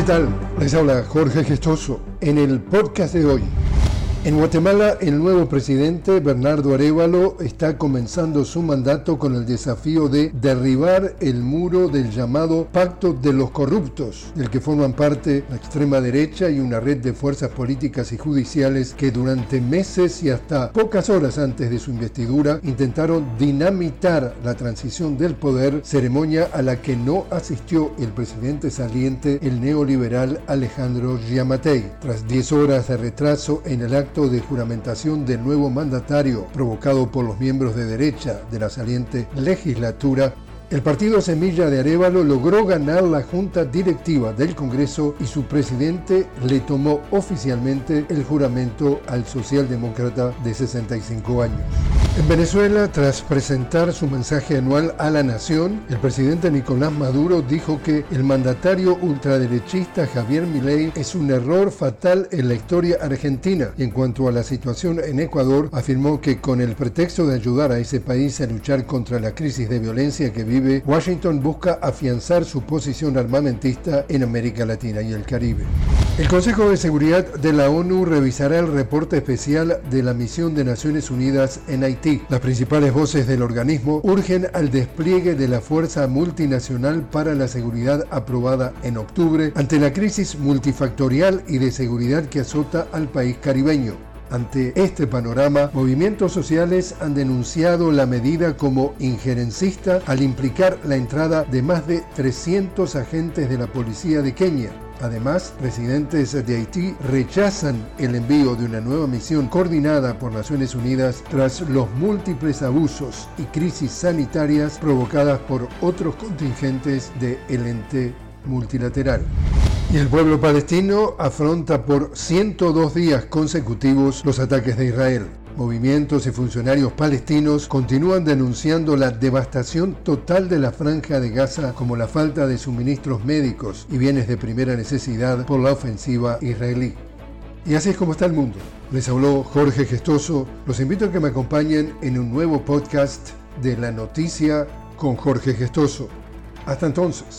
¿Qué tal? Les habla Jorge Gestoso en el podcast de hoy. En Guatemala, el nuevo presidente Bernardo Arevalo está comenzando su mandato con el desafío de derribar el muro del llamado Pacto de los Corruptos, del que forman parte la extrema derecha y una red de fuerzas políticas y judiciales que durante meses y hasta pocas horas antes de su investidura intentaron dinamitar la transición del poder, ceremonia a la que no asistió el presidente saliente, el neoliberal Alejandro Giamatei. Tras 10 horas de retraso en el acto de juramentación del nuevo mandatario provocado por los miembros de derecha de la saliente legislatura el partido Semilla de Arevalo logró ganar la junta directiva del Congreso y su presidente le tomó oficialmente el juramento al socialdemócrata de 65 años. En Venezuela, tras presentar su mensaje anual a la nación, el presidente Nicolás Maduro dijo que el mandatario ultraderechista Javier Milei es un error fatal en la historia argentina. Y en cuanto a la situación en Ecuador, afirmó que con el pretexto de ayudar a ese país a luchar contra la crisis de violencia que vive Washington busca afianzar su posición armamentista en América Latina y el Caribe. El Consejo de Seguridad de la ONU revisará el reporte especial de la misión de Naciones Unidas en Haití. Las principales voces del organismo urgen al despliegue de la Fuerza Multinacional para la Seguridad aprobada en octubre ante la crisis multifactorial y de seguridad que azota al país caribeño. Ante este panorama, movimientos sociales han denunciado la medida como injerencista al implicar la entrada de más de 300 agentes de la policía de Kenia. Además, residentes de Haití rechazan el envío de una nueva misión coordinada por Naciones Unidas tras los múltiples abusos y crisis sanitarias provocadas por otros contingentes del ente multilateral. Y el pueblo palestino afronta por 102 días consecutivos los ataques de Israel. Movimientos y funcionarios palestinos continúan denunciando la devastación total de la franja de Gaza como la falta de suministros médicos y bienes de primera necesidad por la ofensiva israelí. Y así es como está el mundo. Les habló Jorge Gestoso. Los invito a que me acompañen en un nuevo podcast de La Noticia con Jorge Gestoso. Hasta entonces.